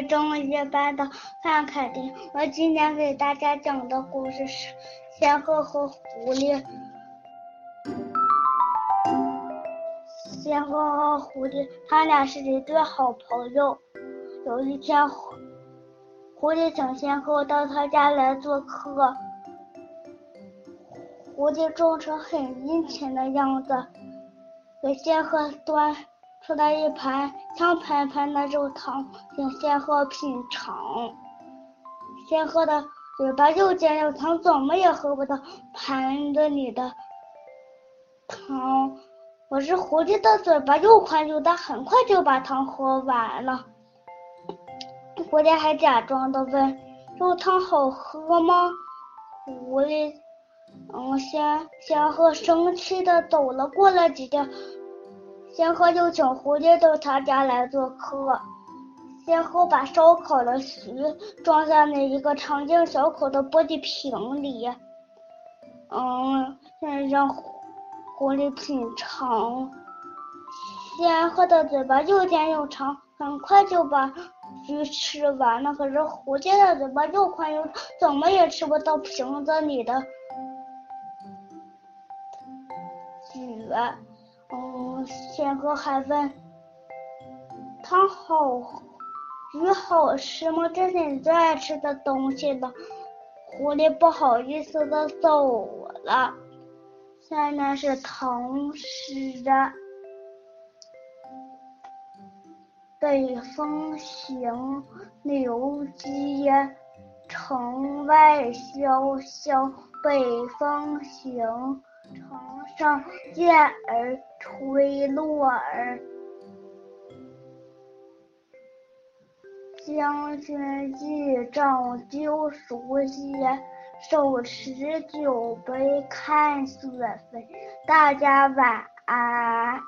是中一班的范凯婷。我今天给大家讲的故事是《仙鹤和狐狸》。仙鹤和狐狸，他俩是一对好朋友。有一天，狐狸请仙鹤到他家来做客。狐狸装成很殷勤的样子，给仙鹤端。出来一盘香喷喷的肉汤，请仙鹤品尝。仙鹤的嘴巴又尖又长，怎么也喝不到盘子里的汤。我是狐狸的嘴巴又宽又大，很快就把汤喝完了。狐狸还假装的问：“肉汤好喝吗？”狐狸，嗯，仙仙鹤生气的走了过来几天。仙鹤又请狐狸到他家来做客。仙鹤把烧烤的鱼装在了一个长径小口的玻璃瓶里，嗯，让狐狸品尝。仙鹤的嘴巴又尖又长，很快就把鱼吃完了。可是狐狸的嘴巴又宽又长，怎么也吃不到瓶子里的鱼。嗯，仙鹤还问：“汤好，鱼好吃吗？这是你最爱吃的东西了。”狐狸不好意思的走了。下面是唐诗的：北风行，刘基。城外萧萧，北风行。城上燕儿吹落儿，将军一仗就熟悉，手持酒杯看雪飞。大家晚安。